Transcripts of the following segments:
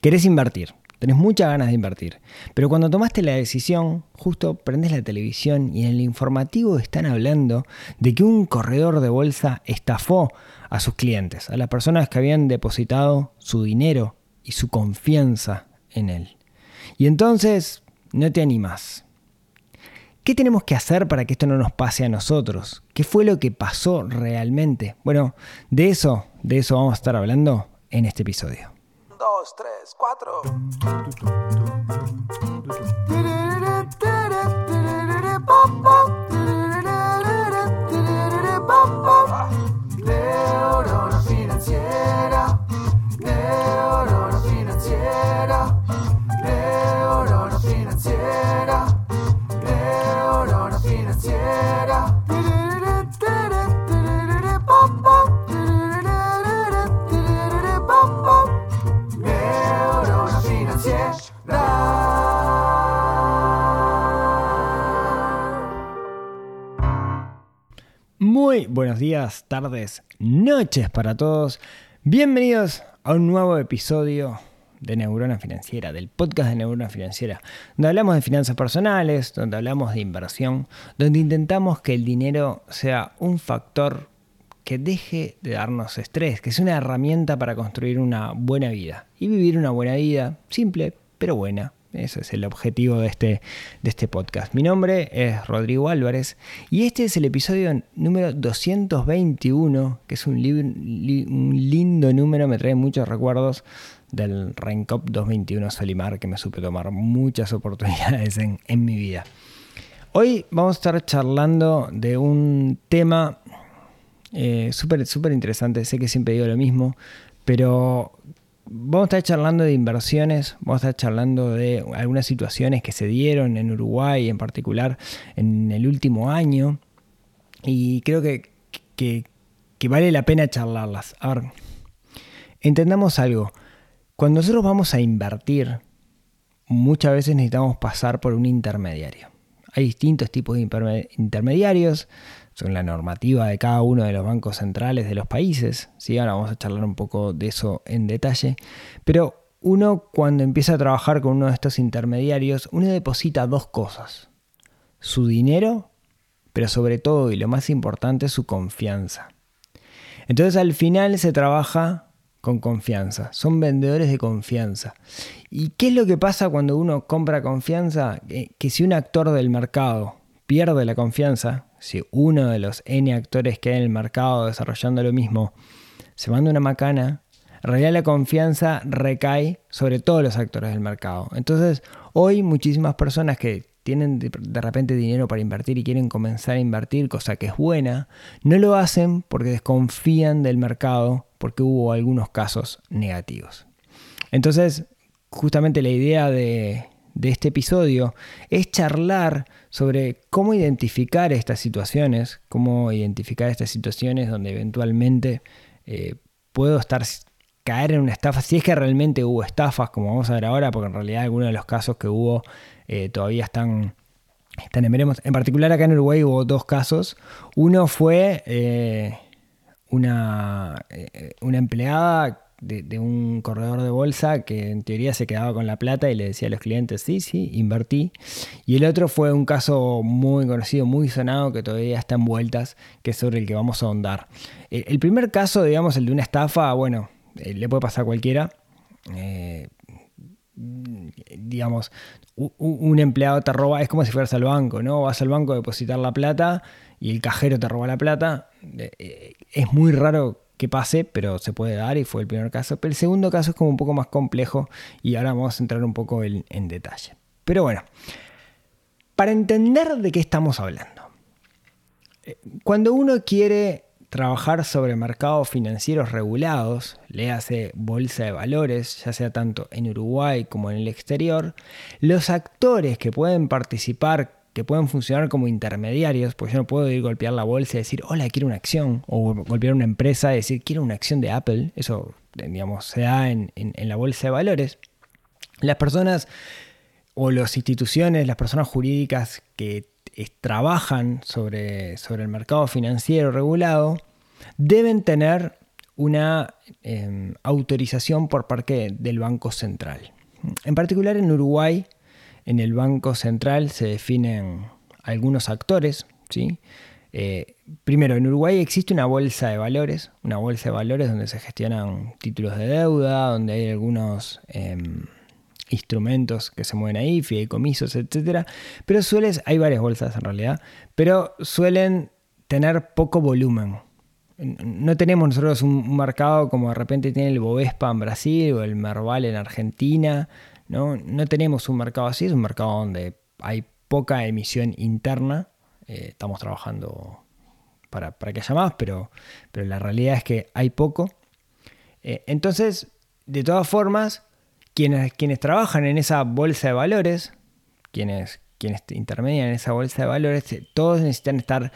Querés invertir, tenés muchas ganas de invertir, pero cuando tomaste la decisión, justo prendes la televisión y en el informativo están hablando de que un corredor de bolsa estafó a sus clientes, a las personas que habían depositado su dinero y su confianza en él. Y entonces no te animas. ¿Qué tenemos que hacer para que esto no nos pase a nosotros? ¿Qué fue lo que pasó realmente? Bueno, de eso, de eso vamos a estar hablando en este episodio. Dos, tres, cuatro. Tardes, noches para todos. Bienvenidos a un nuevo episodio de Neurona Financiera, del podcast de Neurona Financiera, donde hablamos de finanzas personales, donde hablamos de inversión, donde intentamos que el dinero sea un factor que deje de darnos estrés, que sea una herramienta para construir una buena vida y vivir una buena vida, simple pero buena. Ese es el objetivo de este, de este podcast. Mi nombre es Rodrigo Álvarez y este es el episodio número 221, que es un, li- li- un lindo número, me trae muchos recuerdos del Rencop 221 Solimar, que me supe tomar muchas oportunidades en, en mi vida. Hoy vamos a estar charlando de un tema eh, súper súper interesante. Sé que siempre digo lo mismo, pero vamos a estar charlando de inversiones, vamos a estar charlando de algunas situaciones que se dieron en Uruguay en particular en el último año y creo que, que, vale la pena charlarlas. A entendamos algo. Cuando nosotros vamos a invertir, muchas veces necesitamos pasar por un intermediario. Hay distintos tipos de interme- intermediarios, son la normativa de cada uno de los bancos centrales de los países. ¿sí? Ahora vamos a charlar un poco de eso en detalle. Pero uno cuando empieza a trabajar con uno de estos intermediarios, uno deposita dos cosas. Su dinero, pero sobre todo y lo más importante, su confianza. Entonces al final se trabaja con confianza. Son vendedores de confianza. ¿Y qué es lo que pasa cuando uno compra confianza? Que si un actor del mercado pierde la confianza, si uno de los N actores que hay en el mercado desarrollando lo mismo se manda una macana, en realidad la confianza recae sobre todos los actores del mercado. Entonces, hoy muchísimas personas que tienen de, repente dinero para invertir y quieren comenzar a invertir, cosa que es buena, no lo hacen porque desconfían del mercado, porque hubo algunos casos negativos. Entonces, justamente la idea de, de este episodio es charlar sobre cómo identificar estas situaciones, cómo identificar estas situaciones donde eventualmente eh, puedo estar caer en una estafa, si es que realmente hubo estafas, como vamos a ver ahora, porque en realidad algunos de los casos que hubo eh, todavía están, están en veremos. En particular acá en Uruguay hubo dos casos. Uno fue eh, una, una empleada de, un corredor de bolsa que en teoría se quedaba con la plata y le decía a los clientes, sí, sí, invertí. Y el otro fue un caso muy conocido, muy sonado, que todavía está en vueltas, que es sobre el que vamos a ahondar. Eh, el primer caso, digamos, el de una estafa, bueno, eh, le puede pasar a cualquiera. Eh, digamos, un empleado te roba, es como si fueras al banco, ¿no? Vas al banco a depositar la plata y el cajero te roba la plata. Es muy raro que pase, pero se puede dar y fue el primer caso. Pero el segundo caso es como un poco más complejo y ahora vamos a entrar un poco en, detalle. Pero bueno, para entender de qué estamos hablando. eh, Cuando uno quiere trabajar sobre mercados financieros regulados, le hace bolsa de valores, ya sea tanto en Uruguay como en el exterior, los actores que pueden participar, que pueden funcionar como intermediarios, pues yo no puedo ir a golpear la bolsa y decir, hola, quiero una acción, o golpear una empresa y decir, quiero una acción de Apple, eso, digamos, se da en, en, la bolsa de valores. Las personas o las instituciones, las personas jurídicas que trabajan sobre, sobre el mercado financiero regulado, deben tener una eh, autorización por parte del Banco Central. En particular en Uruguay, en el Banco Central se definen algunos actores. ¿sí? Eh, primero, en Uruguay existe una bolsa de valores, una bolsa de valores donde se gestionan títulos de deuda, donde hay algunos em, instrumentos que se mueven ahí, fideicomisos, etc. Pero sueles, hay varias bolsas en realidad, pero suelen tener poco volumen. No tenemos nosotros un mercado como de repente tiene el Bovespa en Brasil o el Merval en Argentina. ¿No? no tenemos un mercado así, es un mercado donde hay poca emisión interna. Eh, estamos trabajando para, que haya más, pero, pero la realidad es que hay poco. Eh, entonces, de todas formas, quienes, quienes trabajan en esa bolsa de valores, quienes, quienes intermedian en esa bolsa de valores, eh, todos necesitan estar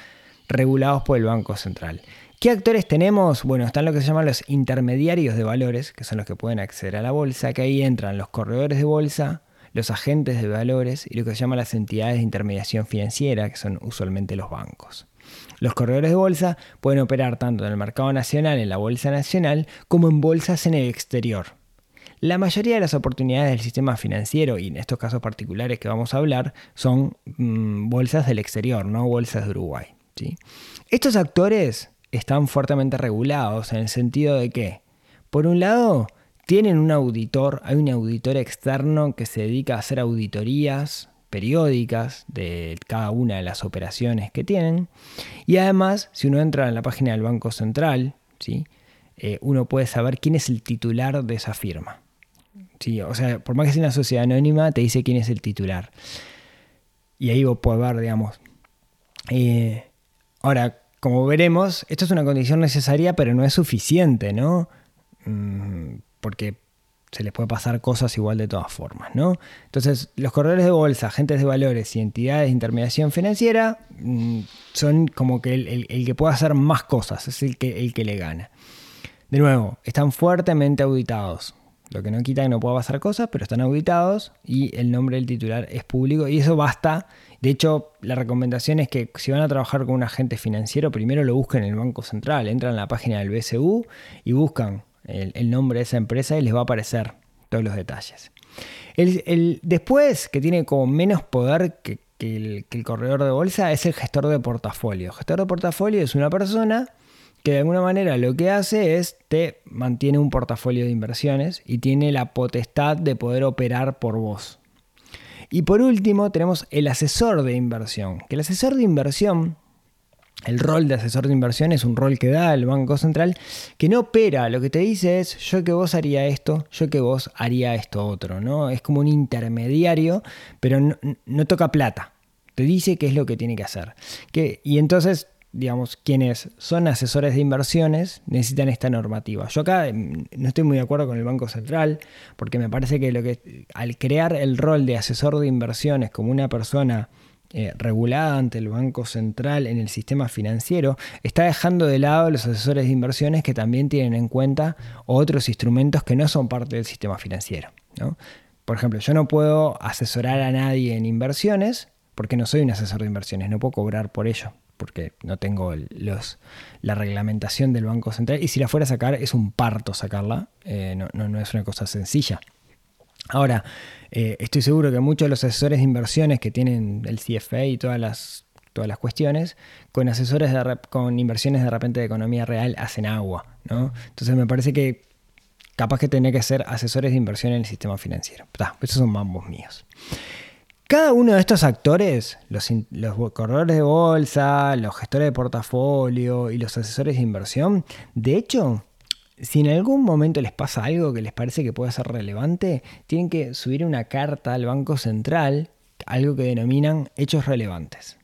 regulados por el Banco Central. ¿Qué actores tenemos? Bueno, están lo que se llaman los intermediarios de valores, que son los que pueden acceder a la bolsa, que ahí entran los corredores de bolsa, los agentes de valores y lo que se llama las entidades de intermediación financiera, que son usualmente los bancos. Los corredores de bolsa pueden operar tanto en el mercado nacional, en la bolsa nacional, como en bolsas en el exterior. La mayoría de las oportunidades del sistema financiero, y en estos casos particulares que vamos a hablar, son mm, bolsas del exterior, no bolsas de Uruguay. Estos actores están fuertemente regulados en el sentido de que, por un lado, tienen un auditor, hay un auditor externo que se dedica a hacer auditorías periódicas de cada una de las operaciones que tienen. Y además, si uno entra en la página del Banco Central, ¿sí? Eh, uno puede saber quién es el titular de esa firma. ¿sí? O sea, por más que sea una sociedad anónima, te dice quién es el titular. Y ahí vos podés ver, digamos. Eh, ahora, como veremos, esto es una condición necesaria, pero no es suficiente, ¿no? Mm, porque se les puede pasar cosas igual de todas formas, ¿no? Entonces, los corredores de bolsa, agentes de valores y entidades de intermediación financiera mm, son como que el, que puede hacer más cosas, es el que, el que le gana. De nuevo, están fuertemente auditados. Lo que no quita que no pueda pasar cosas, pero están auditados y el nombre del titular es público y eso basta. De hecho, la recomendación es que si van a trabajar con un agente financiero, primero lo busquen en el Banco Central, entran a la página del BCU y buscan el, nombre de esa empresa y les va a aparecer todos los detalles. El, después, que tiene como menos poder que, el, que el corredor de bolsa, es el gestor de portafolio. El gestor de portafolio es una persona que de alguna manera lo que hace es te mantiene un portafolio de inversiones y tiene la potestad de poder operar por vos. Y por último tenemos el asesor de inversión, que el asesor de inversión, el rol de asesor de inversión es un rol que da el Banco Central, que no opera, lo que te dice es yo que vos haría esto, yo que vos haría esto otro, ¿no? Es como un intermediario, pero no, toca plata. Te dice qué es lo que tiene que hacer. Que, y entonces digamos, quienes son asesores de inversiones necesitan esta normativa. Yo acá mm, no estoy muy de acuerdo con el Banco Central, porque me parece que, lo que al crear el rol de asesor de inversiones como una persona eh, regulada ante el Banco Central en el sistema financiero, está dejando de lado los asesores de inversiones que también tienen en cuenta otros instrumentos que no son parte del sistema financiero. Por ejemplo, yo no puedo asesorar a nadie en inversiones porque no soy un asesor de inversiones, no puedo cobrar por ello porque no tengo los, la reglamentación del Banco Central. Y si la fuera a sacar, es un parto sacarla, eh, no, es una cosa sencilla. Ahora, eh, estoy seguro que muchos de los asesores de inversiones que tienen el CFA y todas las, todas las cuestiones, con asesores de, con inversiones de repente de economía real hacen agua. ¿no? Entonces me parece que capaz que tenía que ser asesores de inversión en el sistema financiero. esos son mambos míos. Cada uno de estos actores, los, corredores de bolsa, los gestores de portafolio y los asesores de inversión, de hecho, si en algún momento les pasa algo que les parece que puede ser relevante, tienen que subir una carta al Banco Central, algo que denominan hechos relevantes.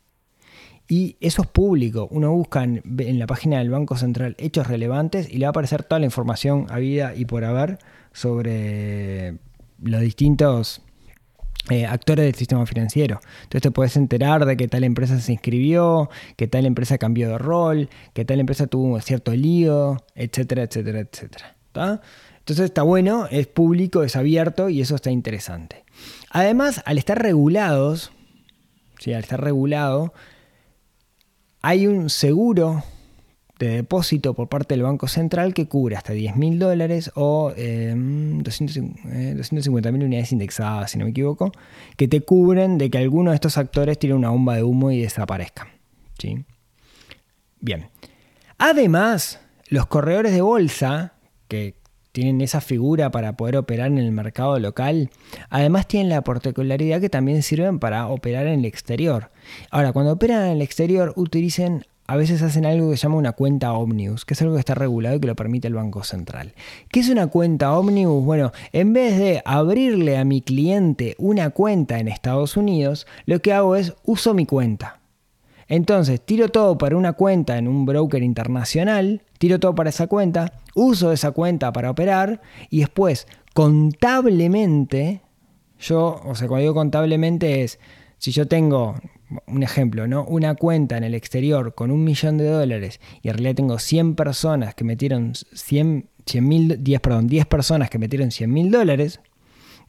Y eso es público. Uno busca en, la página del Banco Central hechos relevantes y le va a aparecer toda la información habida y por haber sobre los distintos eh, actores del sistema financiero. Entonces te puedes enterar de que tal empresa se inscribió, que tal empresa cambió de rol, que tal empresa tuvo cierto lío, etcétera, etcétera, etcétera. Entonces está bueno, es público, es abierto y eso está interesante. Además, al estar regulados, ¿sí? al estar regulado, hay un seguro de depósito por parte del Banco Central que cubre hasta 10 mil dólares o eh, 250 mil unidades indexadas, si no me equivoco, que te cubren de que alguno de estos actores tire una bomba de humo y desaparezca. ¿sí? Bien. Además, los corredores de bolsa, que tienen esa figura para poder operar en el mercado local, además tienen la particularidad que también sirven para operar en el exterior. Ahora, cuando operan en el exterior, utilicen a veces hacen algo que se llama una cuenta Omnibus, que es algo que está regulado y que lo permite el Banco Central. ¿Qué es una cuenta Omnibus? Bueno, en vez de abrirle a mi cliente una cuenta en Estados Unidos, lo que hago es uso mi cuenta. Entonces, tiro todo para una cuenta en un broker internacional, tiro todo para esa cuenta, uso esa cuenta para operar y después, contablemente, yo, o sea, cuando digo contablemente es, si yo tengo, un ejemplo, ¿no? Una cuenta en el exterior con un millón de dólares y en realidad tengo 100 personas que metieron 100, 100 10, perdón, 10 personas que metieron 100 mil dólares,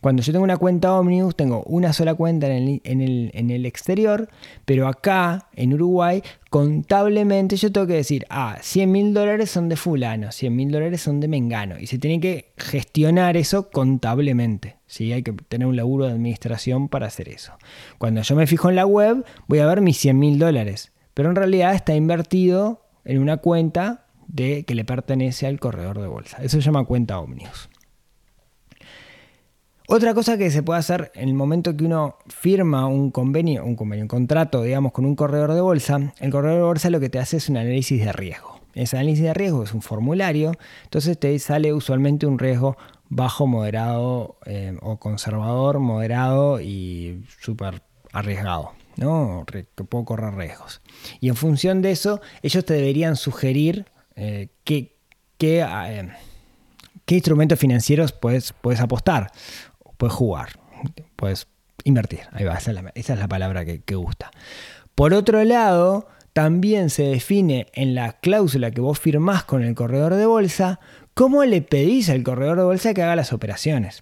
cuando yo tengo una cuenta Omnibus, tengo una sola cuenta en el, exterior, pero acá, en Uruguay, contablemente yo tengo que decir, ah, 100 mil dólares son de fulano, 100 mil dólares son de Mengano. Y se tiene que gestionar eso contablemente. ¿sí? Hay que tener un laburo de administración para hacer eso. Cuando yo me fijo en la web, voy a ver mis 100 mil dólares. Pero en realidad está invertido en una cuenta de, que le pertenece al corredor de bolsa. Eso se llama cuenta Omnibus. Otra cosa que se puede hacer en el momento que uno firma un convenio, un convenio, un contrato, digamos, con un corredor de bolsa, el corredor de bolsa lo que te hace es un análisis de riesgo. Ese análisis de riesgo es un formulario, entonces te sale usualmente un riesgo bajo, moderado eh, o conservador, moderado y súper arriesgado, ¿no? Que puedo correr riesgos. Y en función de eso, ellos te deberían sugerir eh, qué, eh, qué instrumentos financieros puedes, puedes apostar puedes jugar, puedes invertir. Ahí va, esa es la, palabra que, gusta. Por otro lado, también se define en la cláusula que vos firmás con el corredor de bolsa cómo le pedís al corredor de bolsa que haga las operaciones.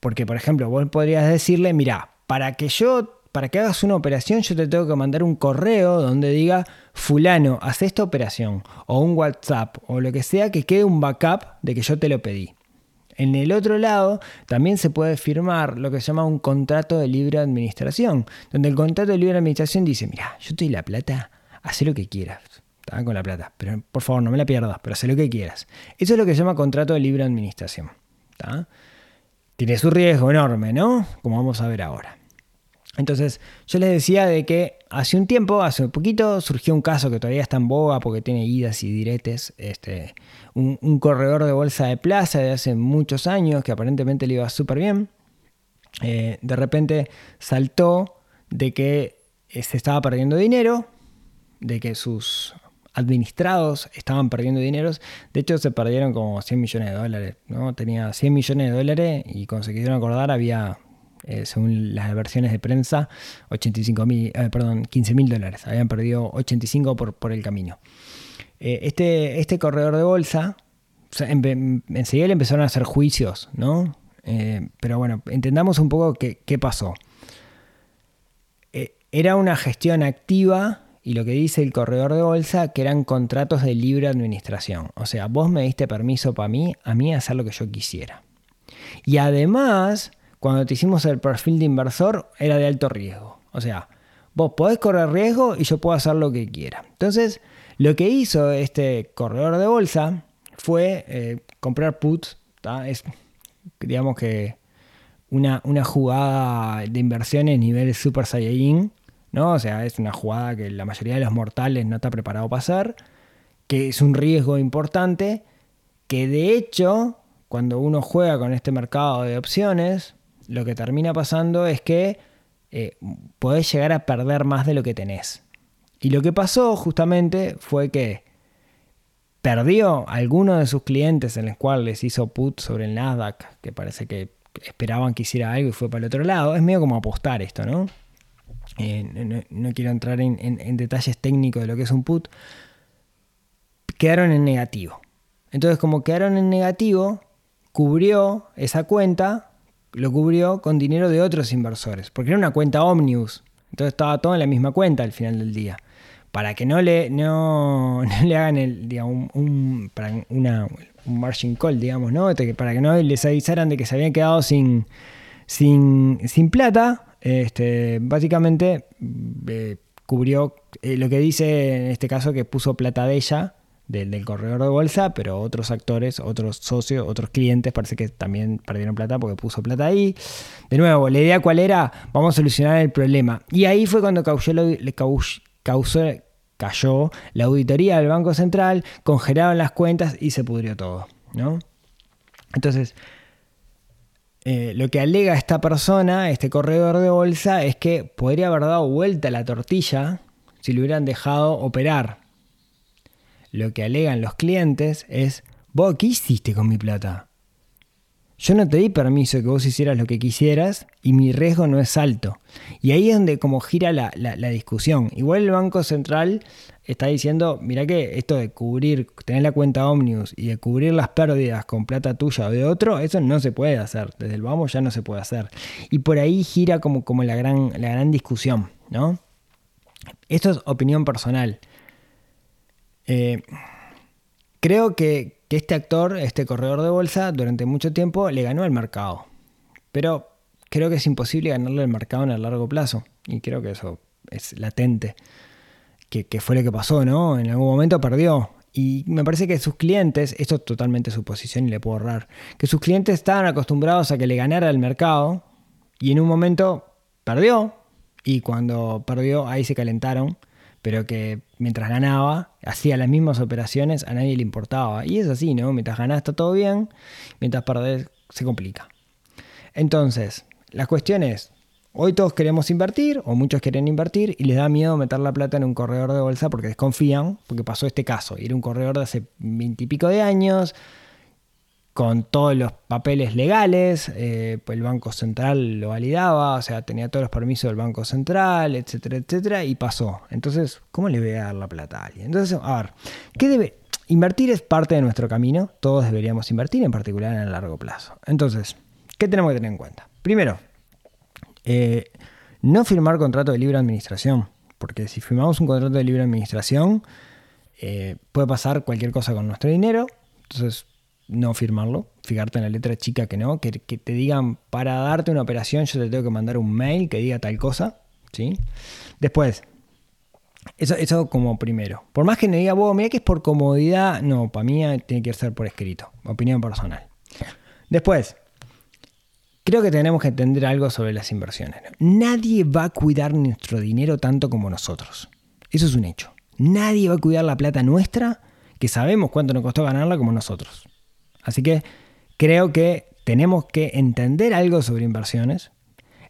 Porque, por ejemplo, vos podrías decirle, mira, para que yo, para que hagas una operación, yo te tengo que mandar un correo donde diga, fulano, haz esta operación, o un WhatsApp, o lo que sea, que quede un backup de que yo te lo pedí. En el otro lado también se puede firmar lo que se llama un contrato de libre administración, donde el contrato de libre administración dice, mira, yo te doy la plata, haz lo que quieras. Con la plata, pero por favor no me la pierdas, pero haz lo que quieras. Eso es lo que se llama contrato de libre administración. Tiene su riesgo enorme, ¿no? Como vamos a ver ahora. Entonces, yo les decía de que hace un tiempo, hace un poquito, surgió un caso que todavía está en boga porque tiene idas y diretes. Este, un, corredor de bolsa de plaza de hace muchos años que aparentemente le iba súper bien. Eh, de repente saltó de que eh, se estaba perdiendo dinero, de que sus administrados estaban perdiendo dinero. De hecho, se perdieron como 100 millones de dólares. ¿no? Tenía 100 millones de dólares y cuando se quisieron acordar había eh, según las versiones de prensa, 85 mil, eh, perdón, 15 mil dólares. Habían perdido 85 por, por el camino. Eh, este, este corredor de bolsa, enseguida le empezaron a hacer juicios, ¿no? pero bueno, entendamos un poco qué, qué pasó. era una gestión activa y lo que dice el corredor de bolsa que eran contratos de libre administración. O sea, vos me diste permiso para mí, a mí hacer lo que yo quisiera. Y además cuando te hicimos el perfil de inversor era de alto riesgo. O sea, vos podés correr riesgo y yo puedo hacer lo que quiera. Entonces, lo que hizo este corredor de bolsa fue eh, comprar puts. Es, digamos que, una, una, jugada de inversiones nivel Super Saiyajin. ¿no? O sea, es una jugada que la mayoría de los mortales no está preparado para hacer. Que es un riesgo importante. Que de hecho, cuando uno juega con este mercado de opciones, lo que termina pasando es que eh, podés llegar a perder más de lo que tenés. Y lo que pasó justamente fue que perdió a alguno de sus clientes en los cuales les hizo put sobre el Nasdaq, que parece que esperaban que hiciera algo y fue para el otro lado. Es medio como apostar esto, ¿no? Eh, no, quiero entrar en, en detalles técnicos de lo que es un put. Quedaron en negativo. Entonces, como quedaron en negativo, cubrió esa cuenta lo cubrió con dinero de otros inversores, porque era una cuenta Omnibus. Entonces estaba todo en la misma cuenta al final del día. para que no le, no, le hagan el, digamos, un, un- para una, un margin call, digamos, ¿no? Este, Para que no les avisaran de que se habían quedado sin, sin, sin plata, este, básicamente eh, cubrió eh, lo que dice en este caso que puso plata de ella, del, corredor de bolsa, pero otros actores, otros socios, otros clientes parece que también perdieron plata porque puso plata ahí. De nuevo, la idea cuál era, vamos a solucionar el problema. Y ahí fue cuando causó, causó, cayó la auditoría del Banco Central, congelaron las cuentas y se pudrió todo, ¿no? Entonces, eh, lo que alega esta persona, este corredor de bolsa, es que podría haber dado vuelta la tortilla si lo hubieran dejado operar. Lo que alegan los clientes es, vos, ¿qué hiciste con mi plata? Yo no te di permiso que vos hicieras lo que quisieras y mi riesgo no es alto. Y ahí es donde como gira la, la- discusión. Igual el Banco Central está diciendo, mira que esto de cubrir, tener la cuenta Omnius y de cubrir las pérdidas con plata tuya o de otro, eso no se puede hacer. Desde el vamos ya no se puede hacer. Y por ahí gira como, como la, gran, la gran discusión, ¿no? Esto es opinión personal. Eh, creo que, este actor, este corredor de bolsa, durante mucho tiempo le ganó al mercado. Pero creo que es imposible ganarle al mercado en el largo plazo. Y creo que eso es latente. Que, que fue lo que pasó, ¿no? En algún momento perdió. Y me parece que sus clientes, esto es totalmente su posición y le puedo ahorrar, que sus clientes estaban acostumbrados a que le ganara el mercado y en un momento perdió y cuando perdió ahí se calentaron, pero que mientras ganaba hacía las mismas operaciones, a nadie le importaba. Y es así, ¿no? Mientras ganás está todo bien, mientras perdés se complica. Entonces, la cuestión es, hoy todos queremos invertir, o muchos quieren invertir, y les da miedo meter la plata en un corredor de bolsa porque desconfían, porque pasó este caso. Era un corredor de hace veintipico de años, con todos los papeles legales, eh, pues el Banco Central lo validaba, o sea, tenía todos los permisos del Banco Central, etcétera, etcétera, y pasó. Entonces, ¿cómo le voy a dar la plata a alguien? Entonces, a ver, ¿qué debe? Invertir es parte de nuestro camino, todos deberíamos invertir, en particular en el largo plazo. Entonces, ¿qué tenemos que tener en cuenta? Primero, eh, no firmar contrato de libre administración, porque si firmamos un contrato de libre administración, eh, puede pasar cualquier cosa con nuestro dinero, entonces no firmarlo, fijarte en la letra chica que no, que, te digan para darte una operación yo te tengo que mandar un mail que diga tal cosa, ¿sí? Después, eso, eso como primero. Por más que me diga, vos, mira que es por comodidad, no, para mí tiene que ser por escrito, opinión personal. Después, creo que tenemos que entender algo sobre las inversiones. Nadie va a cuidar nuestro dinero tanto como nosotros. Eso es un hecho. Nadie va a cuidar la plata nuestra, que sabemos cuánto nos costó ganarla como nosotros. Así que creo que tenemos que entender algo sobre inversiones,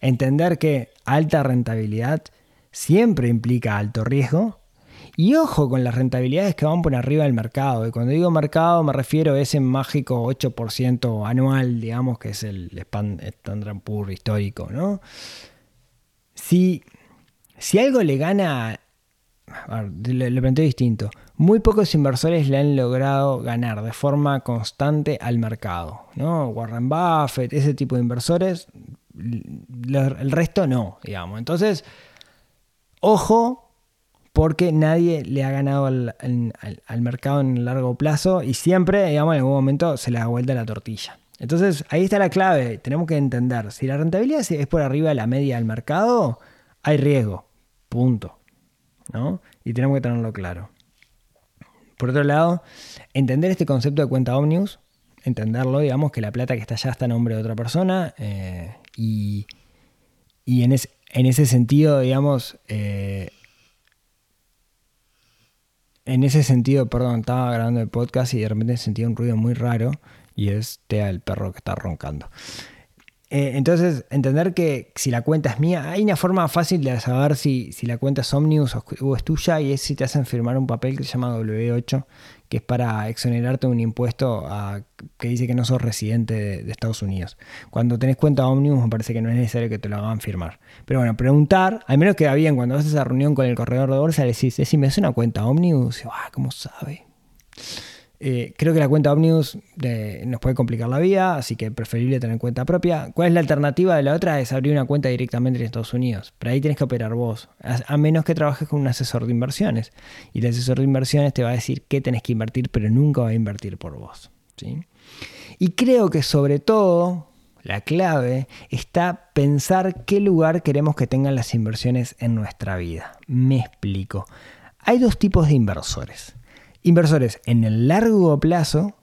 entender que alta rentabilidad siempre implica alto riesgo y ojo con las rentabilidades que van por arriba del mercado. Y cuando digo mercado me refiero a ese mágico 8% anual, digamos, que es el Standard Poor's histórico, ¿no? Si, si algo le gana, a ver, le, planteo distinto, muy pocos inversores le han logrado ganar de forma constante al mercado, ¿no? Warren Buffett, ese tipo de inversores, el resto no, digamos. Entonces, ojo, porque nadie le ha ganado al, al- al mercado en largo plazo y siempre, digamos, en algún momento se le da vuelta la tortilla. Entonces, ahí está la clave. Tenemos que entender, si la rentabilidad es por arriba de la media del mercado, hay riesgo. Punto. ¿No? Y tenemos que tenerlo claro. Por otro lado, entender este concepto de cuenta Omnius, entenderlo, digamos, que la plata que está allá está a nombre de otra persona eh, y, y en, es- en ese sentido, digamos, eh, en ese sentido, perdón, estaba grabando el podcast y de repente sentí un ruido muy raro y es Tea el perro que está roncando. Eh, entonces, entender que si la cuenta es mía, hay una forma fácil de saber si, si la cuenta es Omnius o, es tuya y es si te hacen firmar un papel que se llama W8, que es para exonerarte un impuesto que dice que no sos residente de, de Estados Unidos. Cuando tenés cuenta Omnius me parece que no es necesario que te lo hagan firmar. Pero bueno, preguntar, al menos queda bien, cuando vas a esa reunión con el corredor de bolsa le decís, si me hace una cuenta Omnius, y, ah, ¿cómo sabe? Eh, creo que la cuenta Omnibus eh, nos puede complicar la vida, así que preferible tener cuenta propia. ¿Cuál es la alternativa de la otra? Es abrir una cuenta directamente en Estados Unidos. Pero ahí tienes que operar vos, a, a menos que trabajes con un asesor de inversiones. Y el asesor de inversiones te va a decir qué tenés que invertir, pero nunca va a invertir por vos. ¿sí? Y creo que sobre todo la clave está pensar qué lugar queremos que tengan las inversiones en nuestra vida. Me explico. Hay dos tipos de inversores Inversores en el largo plazo,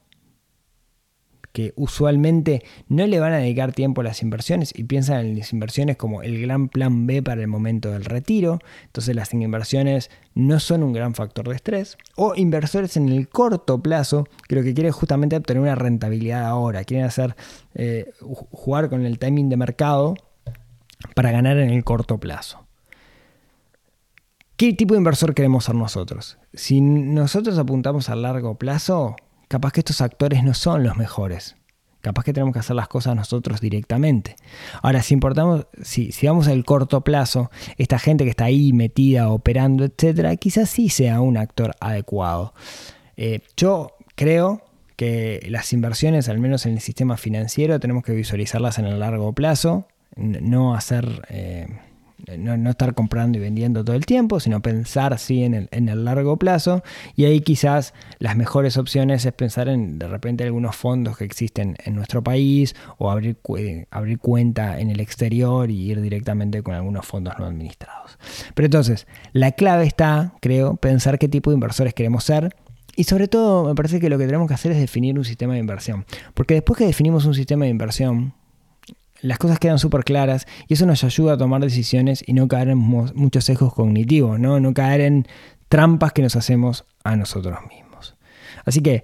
que usualmente no le van a dedicar tiempo a las inversiones y piensan en las inversiones como el gran plan B para el momento del retiro. Entonces las inversiones no son un gran factor de estrés. O inversores en el corto plazo, que lo que quieren justamente obtener una rentabilidad ahora. Quieren hacer eh, jugar con el timing de mercado para ganar en el corto plazo. ¿Qué tipo de inversor queremos ser nosotros? Si nosotros apuntamos a largo plazo, capaz que estos actores no son los mejores. Capaz que tenemos que hacer las cosas nosotros directamente. Ahora, si importamos, si, vamos al corto plazo, esta gente que está ahí metida, operando, etcétera, quizás sí sea un actor adecuado. Eh, yo creo que las inversiones, al menos en el sistema financiero, tenemos que visualizarlas en el largo plazo, no hacer eh, no, estar comprando y vendiendo todo el tiempo, sino pensar así en el, en el largo plazo. Y ahí quizás las mejores opciones es pensar en de repente algunos fondos que existen en nuestro país o abrir, abrir cuenta en el exterior y ir directamente con algunos fondos no administrados. Pero entonces, la clave está, creo, pensar qué tipo de inversores queremos ser. Y sobre todo, me parece que lo que tenemos que hacer es definir un sistema de inversión. Porque después que definimos un sistema de inversión, las cosas quedan súper claras y eso nos ayuda a tomar decisiones y no caer en muchos sesgos cognitivos, ¿no? no caer en trampas que nos hacemos a nosotros mismos. Así que,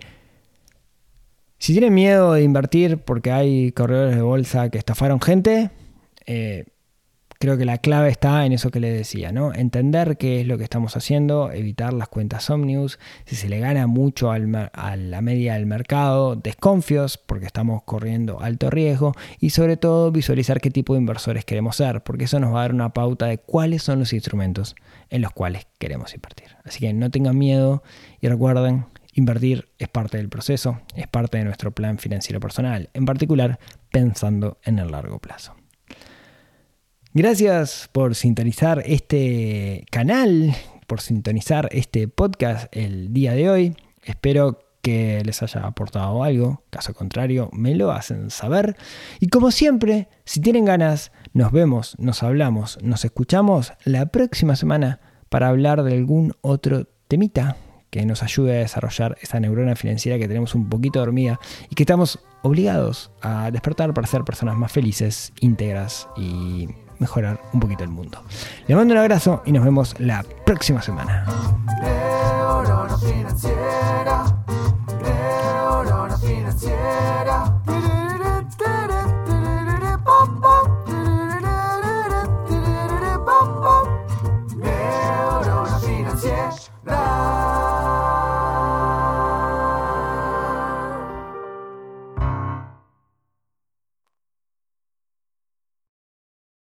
si tienen miedo de invertir porque hay corredores de bolsa que estafaron gente, eh, creo que la clave está en eso que le decía, ¿no? Entender qué es lo que estamos haciendo, evitar las cuentas Omnius, si se le gana mucho a la media del mercado, desconfios porque estamos corriendo alto riesgo y sobre todo visualizar qué tipo de inversores queremos ser, porque eso nos va a dar una pauta de cuáles son los instrumentos en los cuales queremos invertir. Así que no tengan miedo y recuerden, Invertir es parte del proceso, es parte de nuestro plan financiero personal, en particular pensando en el largo plazo. Gracias por sintonizar este canal, por sintonizar este podcast el día de hoy. Espero que les haya aportado algo. Caso contrario, me lo hacen saber. Y como siempre, si tienen ganas, nos vemos, nos hablamos, nos escuchamos la próxima semana para hablar de algún otro temita que nos ayude a desarrollar esa neurona financiera que tenemos un poquito dormida y que estamos obligados a despertar para ser personas más felices, íntegras y mejorar un poquito el mundo. Le mando un abrazo y nos vemos la próxima semana.